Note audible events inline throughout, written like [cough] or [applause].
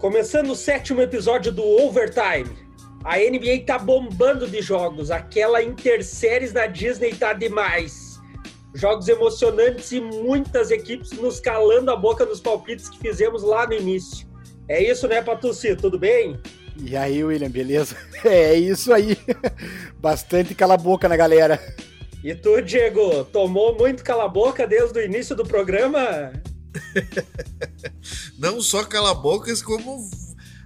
Começando o sétimo episódio do Overtime. A NBA tá bombando de jogos. Aquela interséries da Disney tá demais. Jogos emocionantes e muitas equipes nos calando a boca nos palpites que fizemos lá no início. É isso, né, Patucci? Tudo bem? E aí, William, beleza? [laughs] É isso aí. [laughs] Bastante cala-boca na galera. E tu, Diego, tomou muito cala-boca desde o início do programa? [laughs] Não só cala-bocas, como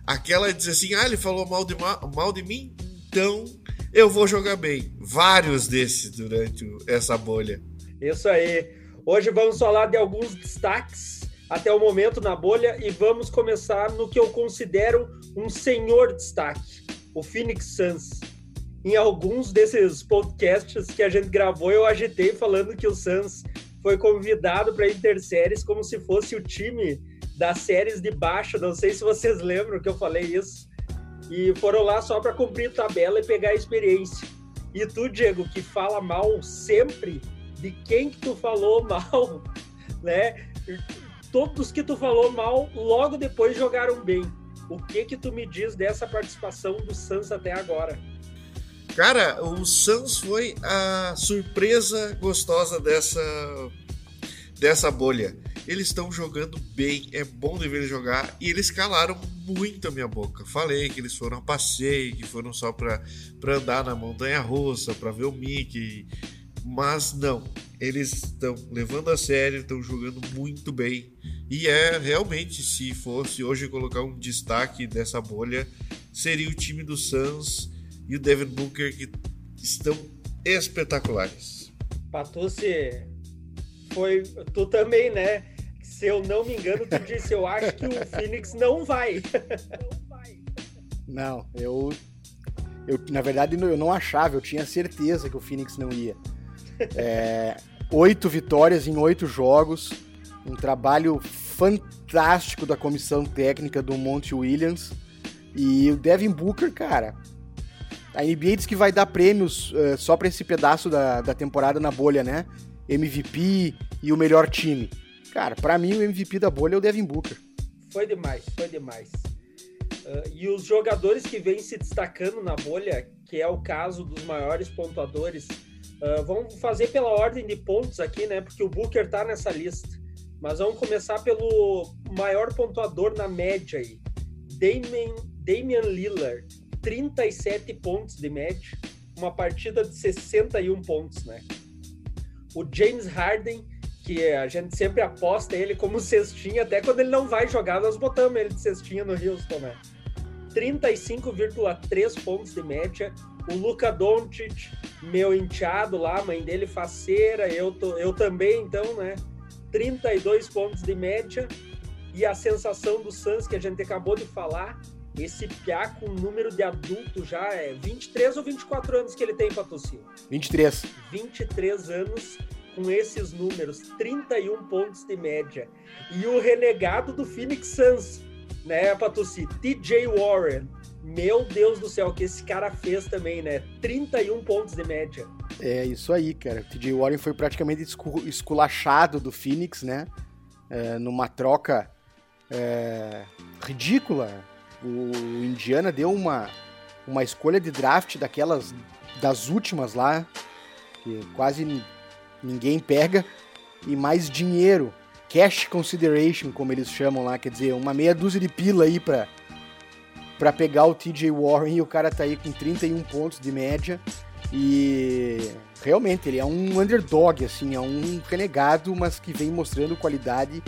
aquela diz assim: ah, ele falou mal de, mal de mim, então eu vou jogar bem. Vários desses durante essa bolha. Isso aí. Hoje vamos falar de alguns destaques até o momento na bolha e vamos começar no que eu considero um senhor destaque, o Phoenix Suns. Em alguns desses podcasts que a gente gravou, eu agitei falando que o Suns foi convidado para Interséries como se fosse o time das séries de baixo. Não sei se vocês lembram que eu falei isso. E foram lá só para cumprir tabela e pegar a experiência. E tu, Diego, que fala mal sempre de quem que tu falou [laughs] mal, né? Todos que tu falou mal logo depois jogaram bem. O que que tu me diz dessa participação do Suns até agora? Cara, o Suns foi a surpresa gostosa dessa dessa bolha. Eles estão jogando bem, é bom de ver eles jogar e eles calaram muito a minha boca. Falei que eles foram a passeio, que foram só para andar na montanha russa, para ver o Mickey, mas não. Eles estão levando a sério, estão jogando muito bem. E é realmente, se fosse hoje colocar um destaque dessa bolha, seria o time do Suns e o Devin Booker que estão espetaculares. Patucci, foi tu também, né? Se eu não me engano, tu disse, eu acho que o Phoenix [laughs] não vai. Não, eu eu na verdade eu não achava, eu tinha certeza que o Phoenix não ia. É, oito vitórias em oito jogos, um trabalho fantástico da comissão técnica do Monte Williams e o Devin Booker, cara, a NBA diz que vai dar prêmios uh, só para esse pedaço da, da temporada na bolha, né? MVP e o melhor time. Cara, para mim o MVP da bolha é o Devin Booker. Foi demais, foi demais. Uh, e os jogadores que vêm se destacando na bolha, que é o caso dos maiores pontuadores, uh, vamos fazer pela ordem de pontos aqui, né? Porque o Booker tá nessa lista. Mas vamos começar pelo maior pontuador na média aí. Damian, Damian Lillard, 37 pontos de média, uma partida de 61 pontos, né? O James Harden, que a gente sempre aposta ele como cestinha, até quando ele não vai jogar, nós botamos ele de cestinha no Houston, né? 35,3 pontos de média. O Luca Doncic, meu enteado lá, mãe dele faceira, eu, tô, eu também, então, né? 32 pontos de média. E a sensação do Suns que a gente acabou de falar, esse Piá com número de adulto já é 23 ou 24 anos que ele tem, Patrocínio? 23. 23 anos com esses números, 31 pontos de média. E o renegado do Phoenix Suns, né, Patucci? TJ Warren. Meu Deus do céu, que esse cara fez também, né? 31 pontos de média. É isso aí, cara. O TJ Warren foi praticamente esculachado do Phoenix, né? É, numa troca é, ridícula o Indiana deu uma, uma escolha de draft daquelas das últimas lá, que quase ninguém pega, e mais dinheiro, cash consideration, como eles chamam lá, quer dizer, uma meia dúzia de pila aí pra, pra pegar o TJ Warren e o cara tá aí com 31 pontos de média. E realmente ele é um underdog, assim, é um renegado, mas que vem mostrando qualidade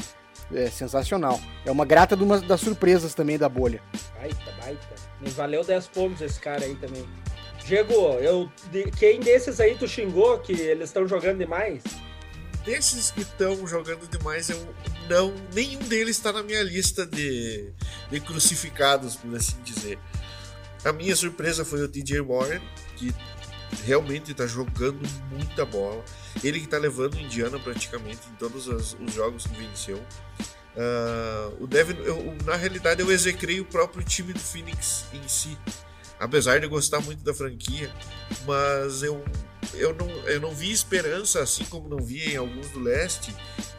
é sensacional. É uma grata de uma das surpresas também da bolha. Baita, baita. Me valeu 10 pontos esse cara aí também. Diego, eu, de, quem desses aí tu xingou que eles estão jogando demais? Desses que estão jogando demais, eu não. Nenhum deles está na minha lista de, de crucificados, por assim dizer. A minha surpresa foi o TJ Warren, que realmente está jogando muita bola. Ele que está levando Indiana praticamente em todos os, os jogos que venceu. Uh, o Devin, eu, na realidade, eu execrei o próprio time do Phoenix em si. Apesar de gostar muito da franquia, mas eu, eu, não, eu não vi esperança, assim como não vi em alguns do leste,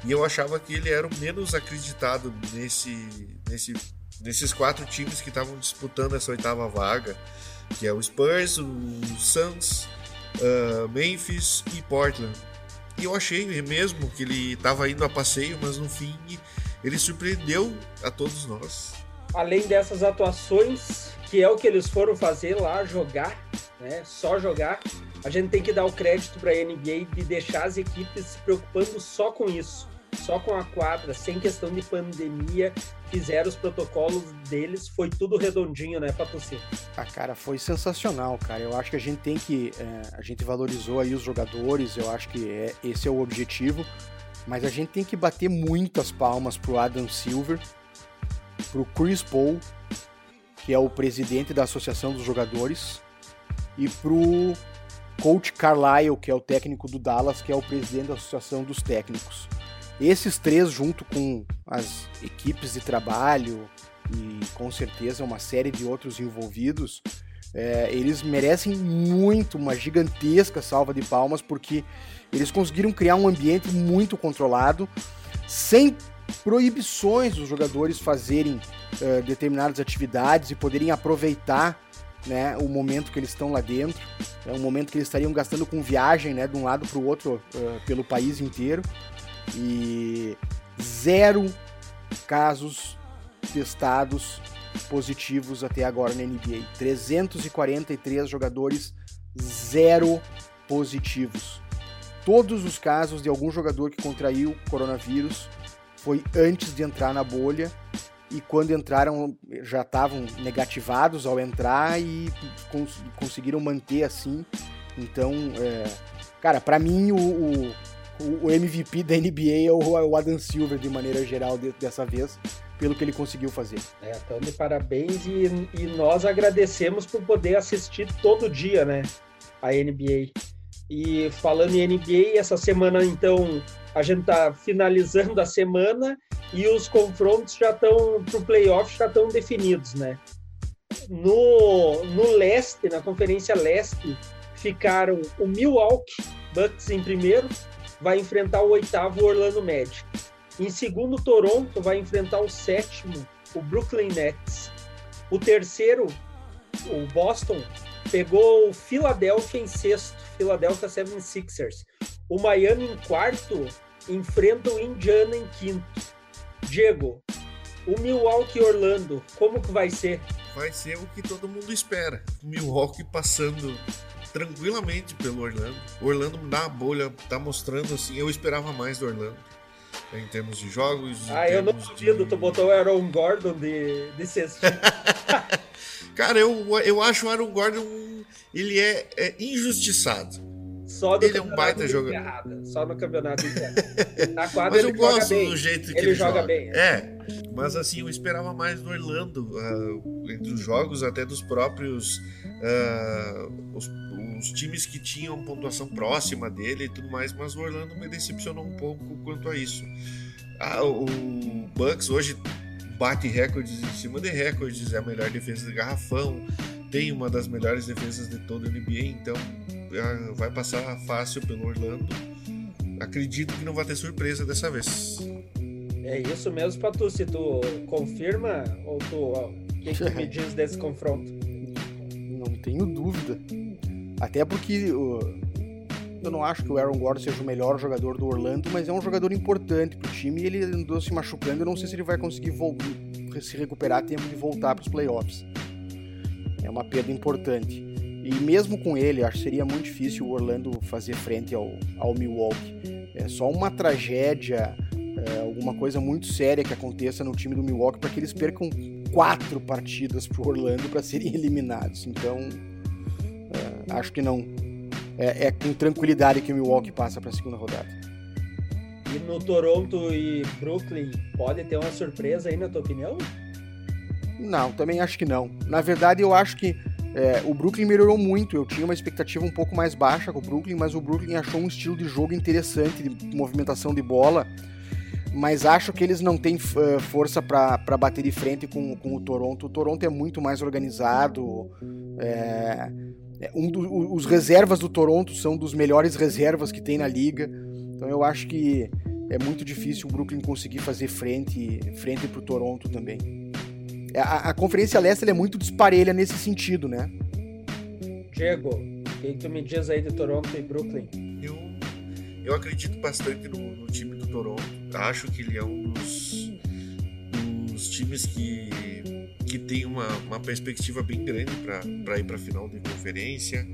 e eu achava que ele era o menos acreditado nesse, nesse nesses quatro times que estavam disputando essa oitava vaga, que é o Spurs, o Suns, uh, Memphis e Portland. E eu achei mesmo que ele estava indo a passeio, mas no fim ele surpreendeu a todos nós. Além dessas atuações, que é o que eles foram fazer lá, jogar, né? Só jogar. A gente tem que dar o crédito para a NBA de deixar as equipes se preocupando só com isso só com a quadra, sem questão de pandemia, fizeram os protocolos deles, foi tudo redondinho, né, Patucci? Ah, cara, foi sensacional, cara. Eu acho que a gente tem que. É, a gente valorizou aí os jogadores, eu acho que é, esse é o objetivo. Mas a gente tem que bater muitas palmas pro Adam Silver, pro Chris Paul, que é o presidente da Associação dos Jogadores, e pro Coach Carlisle, que é o técnico do Dallas, que é o presidente da Associação dos Técnicos. Esses três, junto com as equipes de trabalho e com certeza uma série de outros envolvidos, é, eles merecem muito uma gigantesca salva de palmas porque eles conseguiram criar um ambiente muito controlado, sem proibições dos jogadores fazerem uh, determinadas atividades e poderem aproveitar né, o momento que eles estão lá dentro. É um momento que eles estariam gastando com viagem né, de um lado para o outro uh, pelo país inteiro e zero casos testados positivos até agora na NBA. 343 jogadores, zero positivos. Todos os casos de algum jogador que contraiu coronavírus foi antes de entrar na bolha e quando entraram já estavam negativados ao entrar e cons conseguiram manter assim. Então, é, cara, para mim o, o o, MVP da NBA é o, Adam Silver, de maneira geral, dessa vez, pelo que ele conseguiu fazer. É, então, parabéns e, e nós agradecemos por poder assistir todo dia, né, a NBA. E falando em NBA, essa semana, então, a gente tá finalizando a semana e os confrontos já estão para o playoff já estão definidos, né? No, no leste, na conferência leste, ficaram o Milwaukee Bucks em primeiro, vai enfrentar o oitavo Orlando Magic. Em segundo, Toronto vai enfrentar o sétimo, o Brooklyn Nets. O terceiro, o Boston, pegou o Philadelphia em sexto, Philadelphia 76ers. O Miami em quarto enfrenta o Indiana em quinto. Diego, o Milwaukee Orlando, como que vai ser? Vai ser o que todo mundo espera. Milwaukee passando tranquilamente pelo Orlando. O Orlando na bolha tá mostrando assim, eu esperava mais do Orlando. Em termos de jogos. Ah, eu não duvido, de... tu botou o Aaron Gordon de, de sexto. [laughs] Cara, eu, eu acho o Aaron Gordon. Ele é, é injustiçado. Só ele é um baita jogador. Só no campeonato [laughs] Na quadra mas eu gosto do jeito que ele, ele joga. joga. bem. É, mas assim, eu esperava mais do Orlando, uh, entre os jogos, até dos próprios. Uh, os, os times que tinham pontuação próxima dele e tudo mais, mas o Orlando me decepcionou um pouco quanto a isso. Ah, o Bucks hoje bate recordes em cima de recordes, é a melhor defesa de garrafão, tem uma das melhores defesas de toda a NBA, então ah, vai passar fácil pelo Orlando. Acredito que não vai ter surpresa dessa vez. É isso mesmo, Patu. Se tu confirma ou tu. O que, que me [laughs] diz desse confronto? Não tenho dúvida. Até porque eu não acho que o Aaron Gordon seja o melhor jogador do Orlando, mas é um jogador importante pro time e ele andou se machucando. Eu não sei se ele vai conseguir se recuperar a tempo de voltar para os playoffs. É uma perda importante. E mesmo com ele, acho que seria muito difícil o Orlando fazer frente ao, ao Milwaukee. É só uma tragédia, é, alguma coisa muito séria que aconteça no time do Milwaukee para que eles percam quatro partidas pro Orlando para serem [laughs] eliminados. Então, acho que não. É, é, com tranquilidade que o Milwaukee passa para a segunda rodada. E no Toronto e Brooklyn, pode ter uma surpresa aí, na tua opinião? Não, também acho que não. Na verdade, eu acho que é, o Brooklyn melhorou muito. Eu tinha uma expectativa um pouco mais baixa com o Brooklyn, mas o Brooklyn achou um estilo de jogo interessante, de movimentação de bola. Mas acho que eles não têm uh, força para bater de frente com, com o Toronto. O Toronto é muito mais organizado. É, um do, os reservas do Toronto são dos melhores reservas que tem na liga. Então eu acho que é muito difícil o Brooklyn conseguir fazer frente frente para o Toronto também. É, a, a Conferência Leste é muito disparelha nesse sentido, né? Diego, o que tu me diz aí de Toronto e Brooklyn? Eu, eu acredito bastante no, no time do Toronto. Acho que ele é um dos, dos times que, que tem uma, uma perspectiva bem grande para ir para a final de conferência.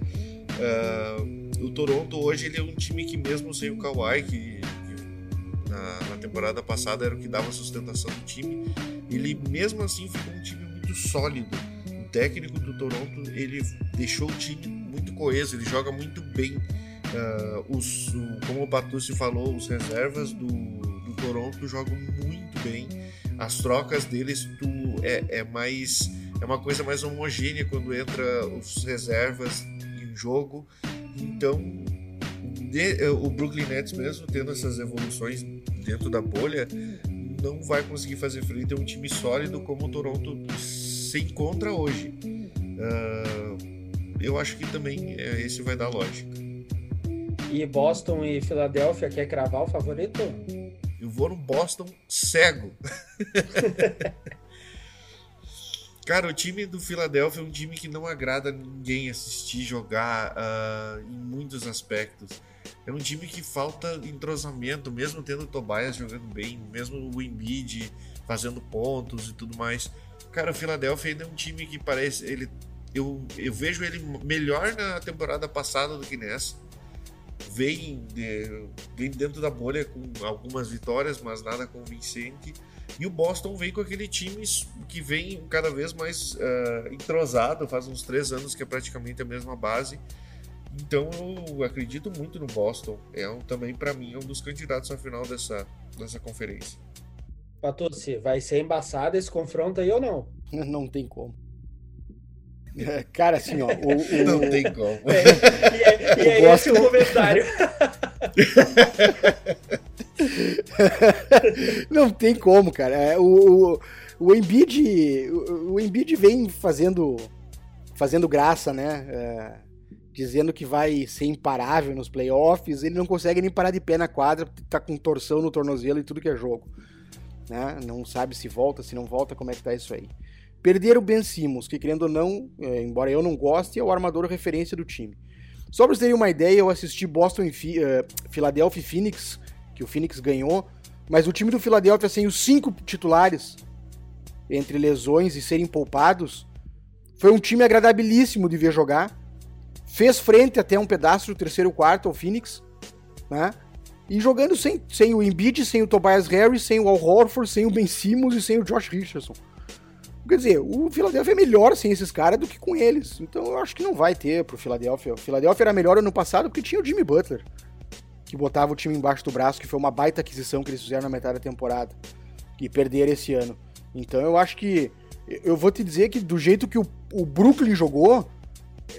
Uh, o Toronto hoje ele é um time que mesmo sem o Kawhi, que, que na, na, temporada passada era o que dava sustentação do time, ele mesmo assim ficou um time muito sólido. O técnico do Toronto ele deixou o time muito coeso, ele joga muito bem. Uh, os, o, como o Batucci falou, os reservas do, do Toronto jogam muito bem. As trocas deles tu, é, é mais é uma coisa mais homogênea quando entra os reservas jogo. Então, de, eh, o Brooklyn Nets, mesmo tendo essas evoluções dentro da bolha, não vai conseguir fazer frente a um time sólido como o Toronto se encontra hoje. Uh, eu acho que também é, esse vai dar lógica. E Boston e Filadélfia quer cravar o favorito? Vou no Boston cego. [laughs] Cara, o time do Philadelphia é um time que não agrada ninguém assistir jogar uh, em muitos aspectos. É um time que falta entrosamento, mesmo tendo o Tobias jogando bem, mesmo o Embiid fazendo pontos e tudo mais. Cara, o Philadelphia ainda é um time que parece. Ele, eu, eu vejo ele melhor na temporada passada do que nessa. Vem, vem dentro da bolha com algumas vitórias, mas nada convincente. E o Boston vem com aquele time que vem cada vez mais uh, entrosado, faz uns três anos que é praticamente a mesma base. Então eu acredito muito no Boston. É um, também, para mim, é um dos candidatos à final dessa, dessa conferência. Patucci, vai ser embaçado esse confronto aí ou não? [laughs] Não tem como. [laughs] Cara, assim, ó. O, o... Não tem como. É, e é, e é Boston... esse o comentário. [laughs] Não tem como, cara. É, o, o, o Embiid, o, o Embiid vem fazendo, fazendo graça, né? É, dizendo que vai ser imparável nos playoffs. Ele não consegue nem parar de pé na quadra, tá com torção no tornozelo e tudo que é jogo. Né? Não sabe se volta, se não volta, como é que tá isso aí. Perder o Ben Simmons, que querendo ou não, é, embora eu não goste, é o armador referência do time. Só pra vocês terem uma ideia, eu assisti Boston e uh, Philadelphia e Phoenix que o Phoenix ganhou, mas o time do Philadelphia sem os cinco titulares, entre lesões e serem poupados, foi um time agradabilíssimo de ver jogar. Fez frente até um pedaço do terceiro quarto ao Phoenix, né? E jogando sem, sem o Embiid, sem o Tobias Harris, sem o Al Horford, sem o Ben Simmons e sem o Josh Richardson. Quer dizer, o Philadelphia é melhor sem esses caras do que com eles. Então eu acho que não vai ter pro Philadelphia. O Philadelphia era melhor ano passado porque tinha o Jimmy Butler que botava o time embaixo do braço, que foi uma baita aquisição que eles fizeram na metade da temporada e perderam esse ano. Então eu acho que eu vou te dizer que do jeito que o, o Brooklyn jogou,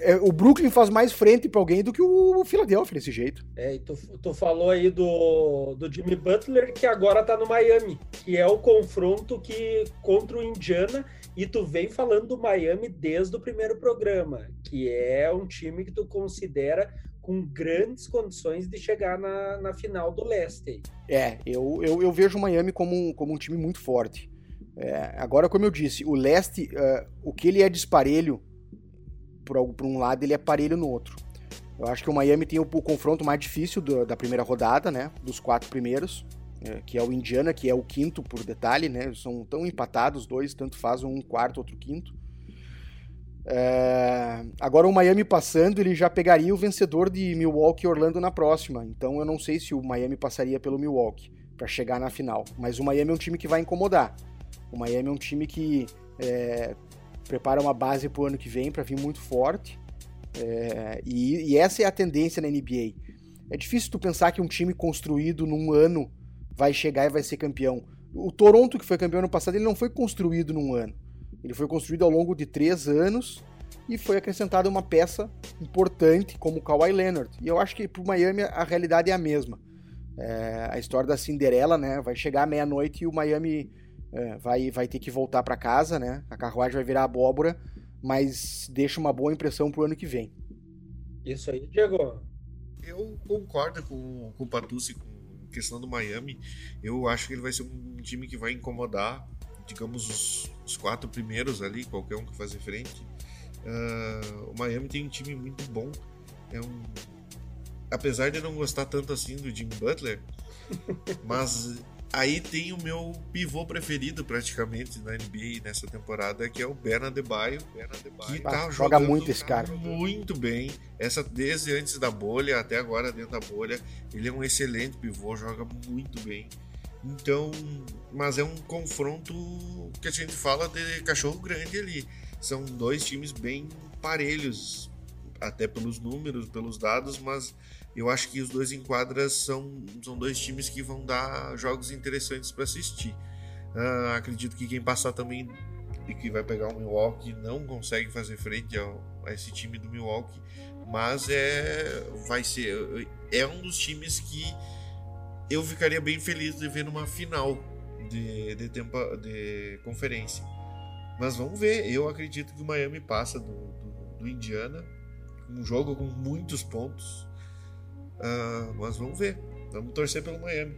é, o Brooklyn faz mais frente para alguém do que o Philadelphia desse jeito. É, e tu, tu falou aí do, do Jimmy Butler que agora tá no Miami, que é o confronto que contra o Indiana e tu vem falando do Miami desde o primeiro programa, que é um time que tu considera com grandes condições de chegar na, na final do leste. É, eu, eu, eu vejo o Miami como um, como um time muito forte. É, agora, como eu disse, o leste, uh, o que ele é disparelho por, por um lado, ele é parelho no outro. Eu acho que o Miami tem o, o confronto mais difícil do, da primeira rodada, né? Dos quatro primeiros, é, que é o Indiana, que é o quinto por detalhe, né? São tão empatados os dois, tanto faz um quarto, outro quinto. É... Agora o Miami passando, ele já pegaria o vencedor de Milwaukee e Orlando na próxima. Então eu não sei se o Miami passaria pelo Milwaukee para chegar na final. Mas o Miami é um time que vai incomodar. O Miami é um time que é, prepara uma base para o ano que vem para vir muito forte. É, e, e, essa é a tendência na NBA. É difícil tu pensar que um time construído num ano vai chegar e vai ser campeão. O Toronto, que foi campeão ano passado, ele não foi construído num ano. Ele foi construído ao longo de três anos e foi acrescentada uma peça importante como o Kawhi Leonard. E eu acho que para o Miami a realidade é a mesma. É, a história da Cinderela, né? Vai chegar meia-noite e o Miami é, vai, vai ter que voltar para casa, né? A carruagem vai virar abóbora, mas deixa uma boa impressão para o ano que vem. Isso aí, Diego. Eu concordo com, com o Patucci com a questão do Miami. Eu acho que ele vai ser um time que vai incomodar digamos, os, os, quatro primeiros ali, qualquer um que fazer frente. Uh, o Miami tem um time muito bom. É um, apesar de não gostar tanto assim do Jim Butler, [laughs] mas aí tem o meu pivô preferido praticamente na NBA nessa temporada, que é o Bernard Adebayo, que tá joga muito esse cara. Muito bem. Essa desde antes da bolha até agora dentro da bolha, ele é um excelente pivô, joga muito bem. Então, mas é um confronto que a gente fala de cachorro grande ali. São dois times bem parelhos, até pelos números, pelos dados, mas eu acho que os dois enquadras são, são dois times que vão dar jogos interessantes para assistir. Uh, acredito que quem passar também e que vai pegar o Milwaukee não consegue fazer frente ao, a esse time do Milwaukee, mas é vai ser é um dos times que eu ficaria bem feliz de ver numa final de, de, tempo, de conferência. Mas vamos ver. Eu acredito que o Miami passa do, do, do Indiana. Um jogo com muitos pontos. Uh, mas vamos ver. Vamos torcer pelo Miami.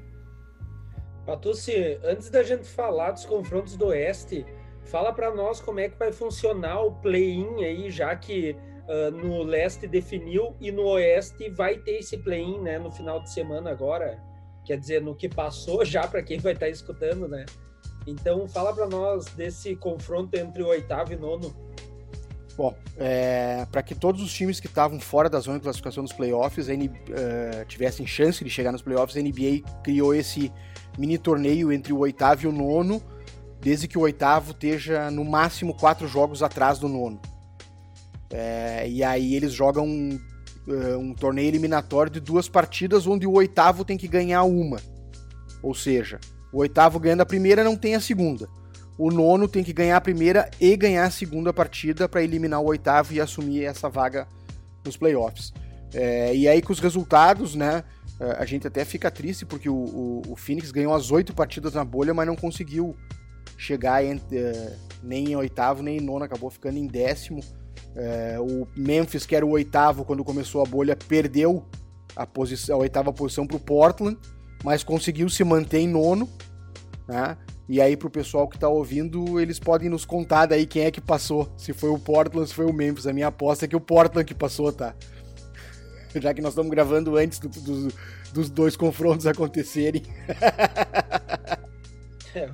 Patucci, antes da gente falar dos confrontos do Oeste, fala para nós como é que vai funcionar o play-in aí, já que uh, no Leste definiu e no Oeste vai ter esse play-in, né, no final de semana agora. Quer dizer, no que passou já para quem vai estar tá escutando, né? Então, fala para nós desse confronto entre o oitavo e nono. Bom, é, para que todos os times que estavam fora da zona de classificação dos playoffs uh, tivessem chance de chegar nos playoffs, a NBA criou esse mini torneio entre o oitavo e o nono, desde que o oitavo esteja no máximo quatro jogos atrás do nono. É, e aí eles jogam um, uh, um torneio eliminatório de duas partidas, onde o oitavo tem que ganhar uma. Ou seja, o oitavo ganhando a primeira não tem a segunda o nono tem que ganhar a primeira e ganhar a segunda partida para eliminar o oitavo e assumir essa vaga nos playoffs. É, e aí com os resultados, né, a gente até fica triste porque o, o, o Phoenix ganhou as oito partidas na bolha, mas não conseguiu chegar em, é, nem em oitavo nem em nono, acabou ficando em décimo. É, o Memphis, que era o oitavo quando começou a bolha, perdeu a, posição, a oitava posição para o Portland, mas conseguiu se manter em nono. Né? E aí, pro pessoal que tá ouvindo, eles podem nos contar daí quem é que passou. Se foi o Portland, se foi o Memphis. A minha aposta é que o Portland que passou, tá? [laughs] Já que nós estamos gravando antes do, do, dos dois confrontos [laughs] acontecerem. [laughs] é,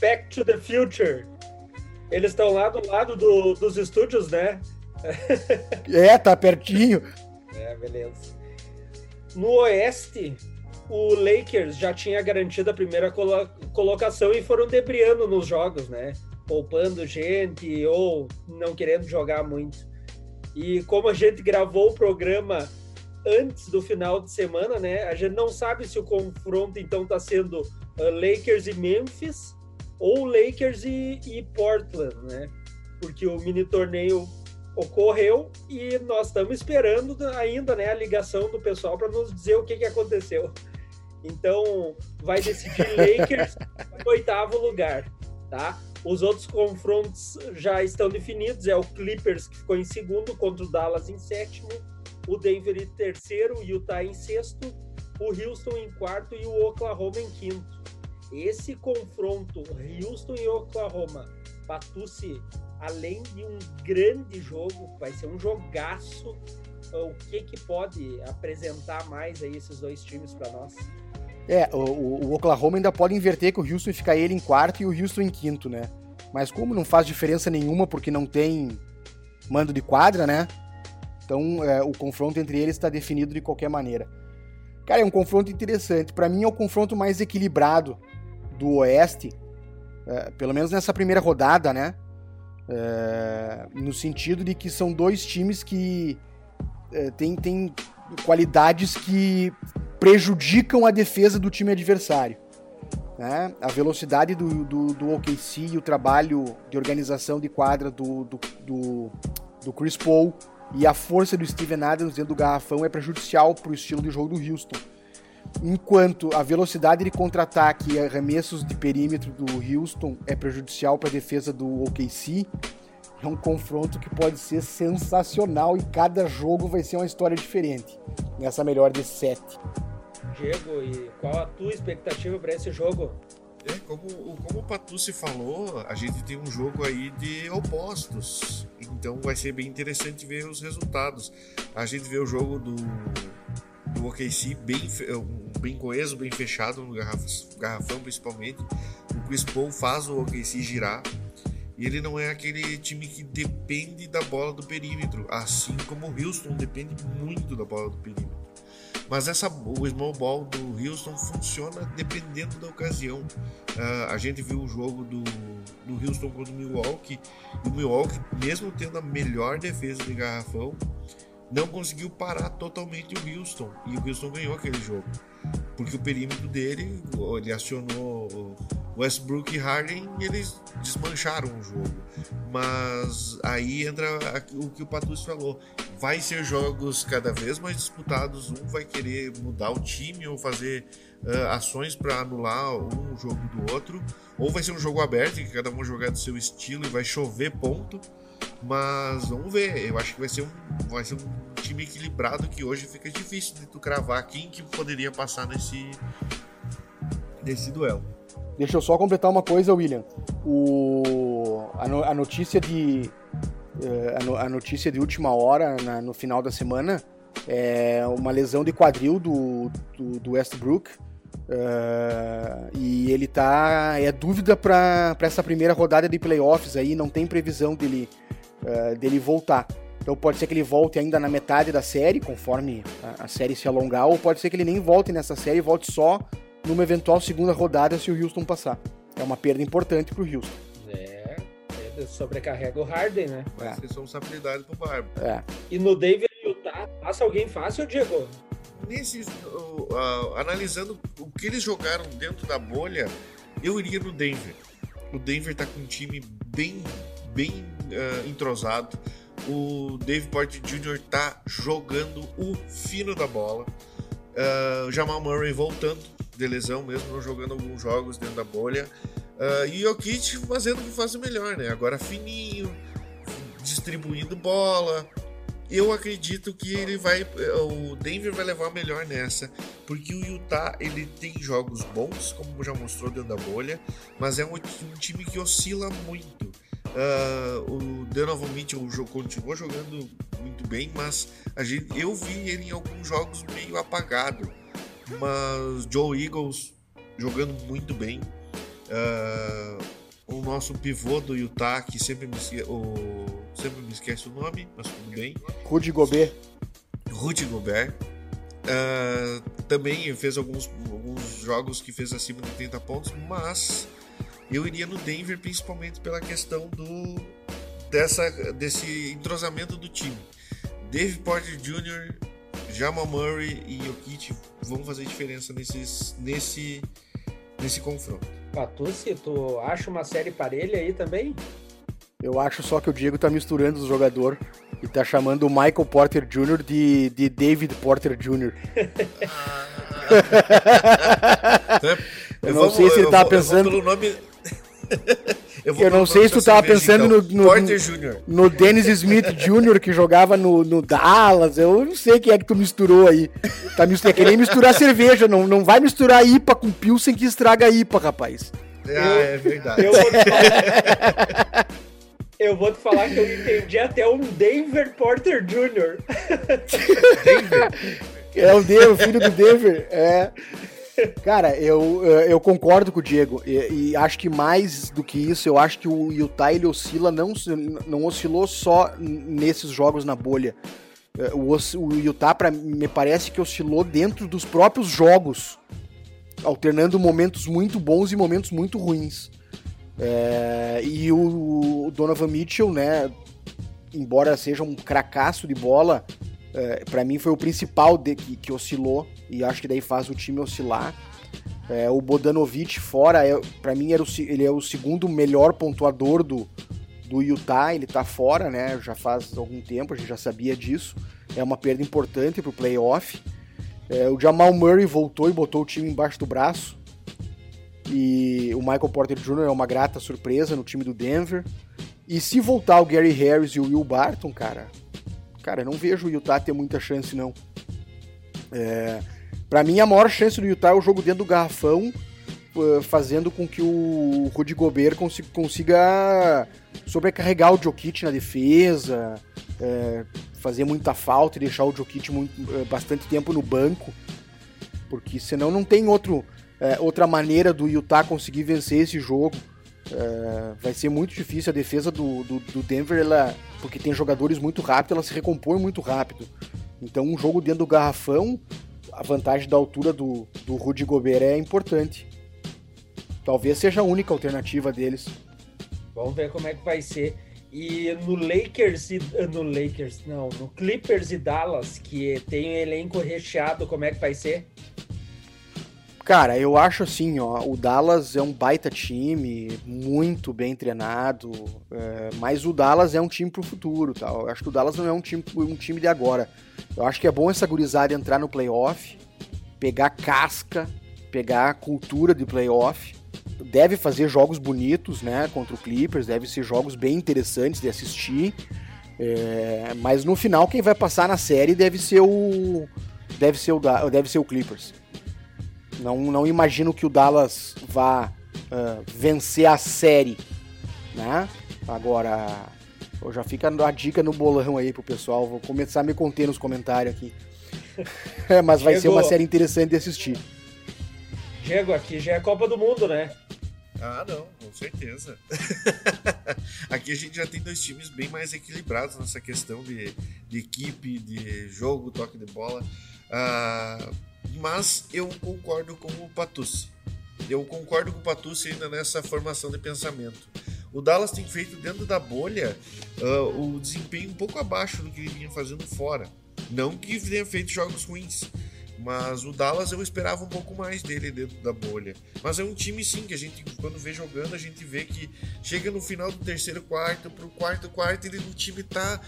Back to the Future. Eles estão lá do lado do, dos estúdios, né? é, tá pertinho. É, beleza. No Oeste, o Lakers já tinha garantido a primeira colo colocação e foram debriando nos jogos, né? Poupando gente ou não querendo jogar muito. E como a gente gravou o programa antes do final de semana, né? A gente não sabe se o confronto então está sendo uh, Lakers e Memphis ou Lakers e, e Portland, né? Porque o mini torneio ocorreu e nós estamos esperando ainda né, a ligação do pessoal para nos dizer o que, que aconteceu. Então, vai decidir Lakers no [laughs] oitavo lugar, tá? Os outros confrontos já estão definidos. É o Clippers que ficou em segundo contra o Dallas em sétimo, o Denver em terceiro, o Utah em sexto, o Houston em quarto e o Oklahoma em quinto. Esse confronto Houston e Oklahoma, Patucci, além de um grande jogo, vai ser um jogaço. O que que pode apresentar mais aí esses dois times para nós? É, o, o, Oklahoma ainda pode inverter com o Houston ficar ele em quarto e o Houston em quinto, né? Mas como não faz diferença nenhuma porque não tem mando de quadra, né? Então é, o confronto entre eles está definido de qualquer maneira. Cara, é um confronto interessante. Para mim é o confronto mais equilibrado do Oeste, é, pelo menos nessa primeira rodada, né? É, no sentido de que são dois times que é, têm qualidades que prejudicam a defesa do time adversário. Né? A velocidade do, do, do OKC e o trabalho de organização de quadra do, do, do, do Chris Paul e a força do Steven Adams dentro do garrafão é prejudicial para o estilo de jogo do Houston. Enquanto a velocidade de contra-ataque e arremessos de perímetro do Houston é prejudicial para a defesa do OKC, é um confronto que pode ser sensacional e cada jogo vai ser uma história diferente. Nessa melhor de sete. Diego, e qual a tua expectativa para esse jogo? É, como, como o Patucci falou, a gente tem um jogo aí de opostos. Então vai ser bem interessante ver os resultados. A gente vê o jogo do, do OKC bem, bem coeso, bem fechado no garrafão, principalmente. O Chris Paul faz o OKC girar. E ele não é aquele time que depende da bola do perímetro, assim como o Houston depende muito da bola do perímetro. Mas essa, o small ball do Houston funciona dependendo da ocasião. Uh, a gente viu o jogo do, do Houston contra o Milwaukee, e o Milwaukee, mesmo tendo a melhor defesa de garrafão, não conseguiu parar totalmente o Houston. E o Houston ganhou aquele jogo. Porque o perímetro dele, ele acionou Westbrook e Harden e eles desmancharam o jogo. Mas aí entra o que o Patus falou. Vai ser jogos cada vez mais disputados. Um vai querer mudar o time ou fazer uh, ações para anular um jogo do outro. Ou vai ser um jogo aberto, que cada um jogar do seu estilo e vai chover ponto. Mas vamos ver. Eu acho que vai ser um, vai ser um time equilibrado que hoje fica difícil de tu cravar quem que poderia passar nesse, nesse duelo. Deixa eu só completar uma coisa, William. O, a, no, a notícia de eh, a, no, a, notícia de última hora na, no final da semana é uma lesão de quadril do, do, do Westbrook. Uh, e ele tá. É dúvida para essa primeira rodada de playoffs aí, não tem previsão dele, uh, dele voltar. Então pode ser que ele volte ainda na metade da série, conforme a, a série se alongar, ou pode ser que ele nem volte nessa série e volte só numa eventual segunda rodada se o Houston passar. É uma perda importante pro Houston. É, é sobrecarrega o Harden, né? Vai é. ser responsabilidade pro Barba. É. E no e Utah, passa alguém fácil, Diego? Nesse, uh, uh, analisando o que eles jogaram dentro da bolha, eu iria no Denver. O Denver tá com um time bem, bem uh, entrosado. O Dave Porter Jr. tá jogando o fino da bola. Uh, Jamal Murray voltando de lesão mesmo, jogando alguns jogos dentro da bolha. Uh, e o Jokic fazendo o que faz o melhor, né? Agora fininho, distribuindo bola. Eu acredito que ele vai, o Denver vai levar melhor nessa, porque o Utah ele tem jogos bons, como já mostrou dentro da bolha, mas é um, um time que oscila muito. Uh, o Donovan Mitchell continuou jogando muito bem, mas a gente, eu vi ele em alguns jogos meio apagado mas Joe Eagles jogando muito bem. Uh, o nosso pivô do Utah, que sempre me, o, sempre me esquece o nome, mas tudo bem. Rudy Gobert. Rudy Gobert. Uh, também fez alguns, alguns jogos que fez acima de 30 pontos, mas eu iria no Denver principalmente pela questão do dessa, desse entrosamento do time. Dave Porter Jr. Jamal Murray e Jokic vão fazer diferença nesses, nesse, nesse confronto. Patucci, tu acha uma série parelha aí também? Eu acho só que o Diego tá misturando os jogadores e tá chamando o Michael Porter Jr. de, de David Porter Jr. [laughs] eu não vamos, sei se ele tava pensando. pelo nome... [laughs] Eu, eu não sei se tu tava pensando então. no, no, Porter Jr. no Dennis Smith Jr., que jogava no, no Dallas. Eu não sei quem é que tu misturou aí. Tá misturando, é que nem misturar cerveja. Não, não vai misturar IPA com Pilsen que estraga a IPA, rapaz. Ah, é verdade. Eu vou, falar, [laughs] eu vou te falar que eu entendi até um Denver Porter Jr. Denver? É o Denver, o filho do Denver. É. Cara, eu, eu concordo com o Diego. E, e, acho que mais do que isso, eu acho que o Utah ele oscila, não, não oscilou só nesses jogos na bolha. É, o, o Utah, pra, me parece que oscilou dentro dos próprios jogos, alternando momentos muito bons e momentos muito ruins. É, e o, o Donovan Mitchell, né, embora seja um cracaço de bola, é, para mim foi o principal de, que, que, oscilou e acho que daí faz o time oscilar. É, o Bodanovic fora, é, para mim era o, ele é o segundo melhor pontuador do, do Utah, ele tá fora, né? Já faz algum tempo, a gente já sabia disso. É uma perda importante pro playoff. É, o Jamal Murray voltou e botou o time embaixo do braço. E o Michael Porter Jr. é uma grata surpresa no time do Denver. E se voltar o Gary Harris e o Will Barton, cara, cara, não vejo o Utah ter muita chance, não. É, para mim, a maior chance do Utah é o jogo dentro do garrafão, fazendo com que o Rudy Gobert consiga sobrecarregar o Jokic na defesa, é, fazer muita falta e deixar o Jokic é, bastante tempo no banco, porque senão não tem outro, outra maneira do Utah conseguir vencer esse jogo. Vai ser muito difícil a defesa do, do, do, Denver, ela, porque tem jogadores muito rápidos, ela se recompõe muito rápido. Então, um jogo dentro do garrafão, a vantagem da altura do, do Rudy Gobert é importante. Talvez seja a única alternativa deles. Vamos ver como é que vai ser. E no Lakers e no Lakers, não, no Clippers e Dallas, que tem um elenco recheado, como é que vai ser? Cara, eu acho assim, ó, o Dallas é um baita time, muito bem treinado, é, mas o Dallas é um time pro futuro, tá? Eu acho que o Dallas não é um time, um time de agora. Eu acho que é bom essa gurizada entrar no playoff, pegar casca, pegar cultura de playoff, deve fazer jogos bonitos, né, contra o Clippers, deve ser jogos bem interessantes de assistir. É, mas no final quem vai passar na série deve ser o deve ser o deve ser o Clippers. Não, não imagino que o Dallas vá uh, vencer a série, né? Agora, eu já fica a dica no bolão aí pro pessoal. Vou começar a me conter nos comentários aqui. [laughs] é, mas vai ser uma série interessante de assistir. Diego, aqui já é Copa do Mundo, né? Ah, não, com certeza. [laughs] Aqui a gente já tem dois times bem mais equilibrados nessa questão de, de equipe, de jogo, toque de bola. Ah, mas eu concordo com o Patucci. Eu concordo com o Patucci ainda nessa formação de pensamento. O Dallas tem feito dentro da bolha uh, o desempenho um pouco abaixo do que ele vinha fazendo fora. Não que tenha feito jogos ruins, mas o Dallas eu esperava um pouco mais dele dentro da bolha. Mas é um time sim que a gente, quando vê jogando, a gente vê que chega no final do terceiro quarto, pro quarto quarto, ele no time tá.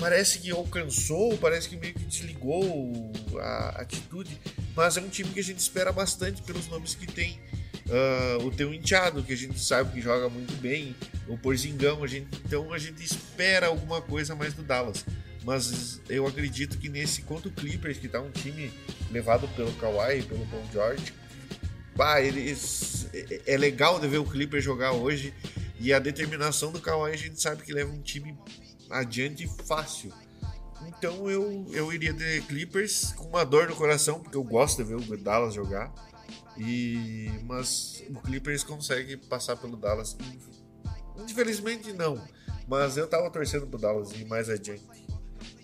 Parece que alcançou, parece que meio que desligou a atitude. Mas é um time que a gente espera bastante pelos nomes que tem. Uh, o teu enteado, que a gente sabe que joga muito bem, o Porzingão, a gente, então a gente espera alguma coisa mais do Dallas mas eu acredito que nesse contra o Clippers, que tá um time levado pelo Kawhi pelo Paul George, bah, eles, é, é legal de ver o Clippers jogar hoje e a determinação do Kawhi a gente sabe que leva um time adiante fácil. Então eu, eu iria de Clippers com uma dor no coração, porque eu gosto de ver o Dallas jogar. E mas o Clippers consegue passar pelo Dallas. Infelizmente não, mas eu tava torcendo pro Dallas ir mais adiante.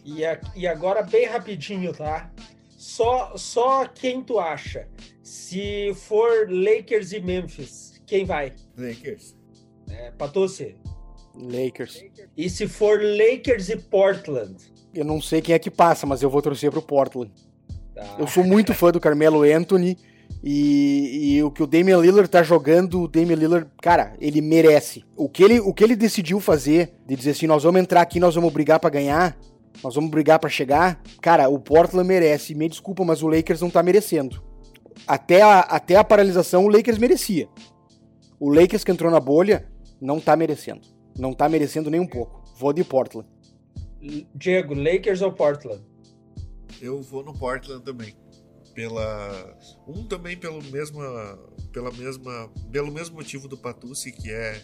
E, a, e agora, bem rapidinho, tá? Só, só quem tu acha? Se for Lakers e Memphis, quem vai? Lakers. É, Patucci? Lakers. E se for Lakers e Portland? Eu não sei quem é que passa, mas eu vou torcer pro Portland. Tá. Eu sou muito fã do Carmelo Anthony e, e, o que o Damian Lillard tá jogando, o Damian Lillard, cara, ele merece. O que ele, o que ele decidiu fazer, de dizer assim, nós vamos entrar aqui, nós vamos brigar para ganhar, nós vamos brigar para chegar. Cara, o Portland merece. Me desculpa, mas o Lakers não tá merecendo. Até a, até a paralisação, o Lakers merecia. O Lakers que entrou na bolha não tá merecendo. Não tá merecendo nem um pouco. Vou de Portland. Diego, Lakers ou Portland? Eu vou no Portland também. Pela um também pelo mesma pela mesma pelo mesmo motivo do Patucci, que é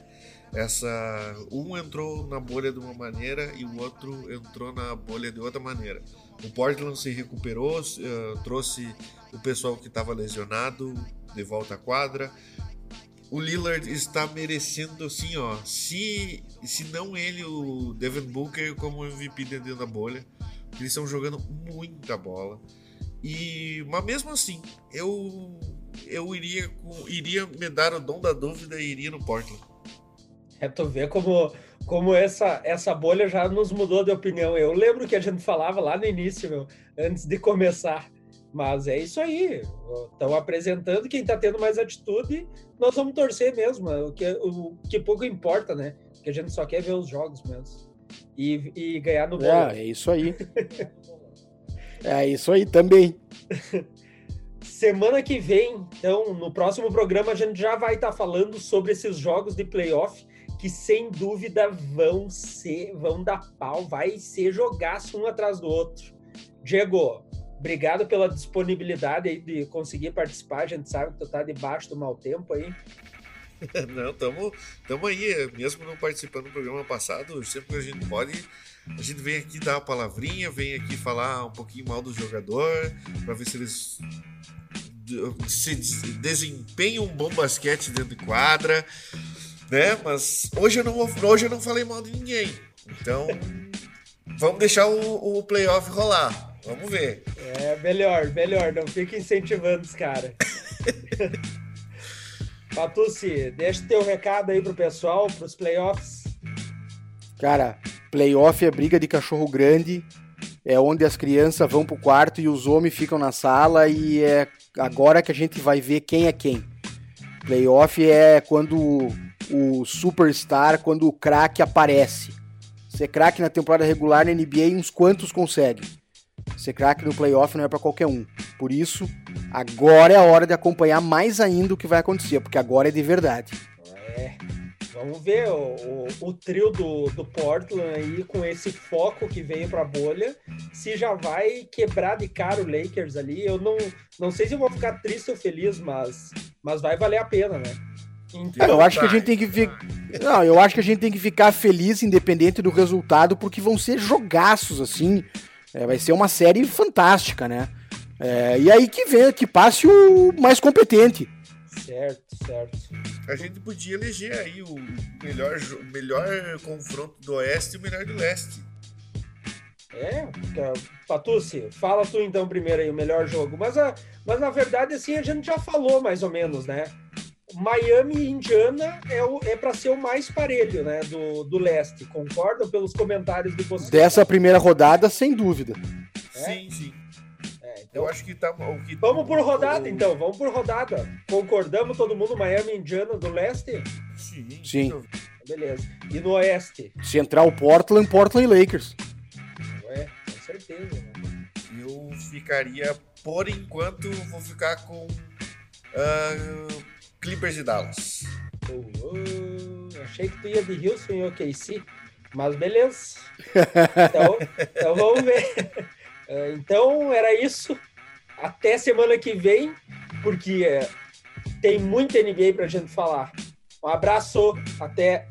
essa um entrou na bolha de uma maneira e o outro entrou na bolha de outra maneira. O Portland se recuperou, uh, trouxe o pessoal que estava lesionado de volta à quadra. O Lillard está merecendo assim, ó, se se não ele o Devin Booker como MVP dentro da bolha, eles estão jogando muita bola. E mas mesmo assim, eu eu iria iria me dar o dom da dúvida e iria no Portland. É tu vê como, como essa, essa bolha já nos mudou de opinião. Eu lembro que a gente falava lá no início, meu, antes de começar. Mas é isso aí. Estão apresentando quem está tendo mais atitude, nós vamos torcer mesmo. O que, o que pouco importa, né? Que a gente só quer ver os jogos mesmo. E, e ganhar no bolo. É, é isso aí. é isso aí também. [laughs] Semana que vem, então, no próximo programa, a gente já vai estar tá falando sobre esses jogos de playoff que sem dúvida vão ser, vão dar pau, vai ser jogaço um atrás do outro. Diego, Obrigado pela disponibilidade aí de conseguir participar. A gente sabe que tu tá debaixo do mau tempo aí. [laughs] Não, estamos tamo aí, mesmo não participando do programa passado, sempre que a gente pode, a gente vem aqui dar uma palavrinha, vem aqui falar um pouquinho mal do jogador, para ver se eles se desempenham um bom basquete dentro de quadra, né? Mas hoje eu não, hoje eu não falei mal de ninguém. Então, vamos deixar o, o playoff rolar. Vamos ver. É, melhor, melhor. Não fica incentivando os caras. [laughs] Patucci, deixa teu recado aí pro pessoal, pros playoffs. Cara, playoff é briga de cachorro grande, é onde as crianças vão pro quarto e os homens ficam na sala e é agora que a gente vai ver quem é quem. Playoff é quando o superstar, quando o craque aparece. Ser craque na temporada regular na NBA, uns quantos conseguem. Ser craque no playoff não é para qualquer um. Por isso, agora é a hora de acompanhar mais ainda o que vai acontecer, porque agora é de verdade. É. Vamos ver o, o, o trio do, do Portland aí com esse foco que veio para a bolha, se já vai quebrar de cara o Lakers ali. Eu não, não sei se eu vou ficar triste ou feliz, mas, mas vai valer a pena, né? Então, eu acho que a gente tem que ver. Não, eu acho que a gente tem que ficar feliz, independente do resultado, porque vão ser jogaços, assim. É, vai ser uma série fantástica, né? É, e aí que vem, que passe o mais competente. Certo, certo. A gente podia eleger aí o melhor, melhor confronto do Oeste e o melhor do Leste. É, Patucci, fala tu então primeiro aí o melhor jogo. Mas, a, mas na verdade, assim, a gente já falou mais ou menos, né? Miami e Indiana é, o, é para ser o mais parelho, né? Do, do leste. Concordam pelos comentários do você? Dessa primeira rodada, sem dúvida. É? Sim, sim. É, então, Eu acho que tá. O que vamos por rodada, o... então. Vamos por rodada. Concordamos todo mundo, Miami e Indiana do leste? Sim. Sim. Beleza. E no oeste? Central Portland, Portland e Lakers. Ué, com certeza, né? Eu ficaria, por enquanto, vou ficar com. Uh, Clippers e Dallas. Achei que tu ia de Houston e OKC, mas beleza. Então, então vamos ver. É, então era isso. Até semana que vem, porque é, tem muita NBA pra gente falar. Um abraço, até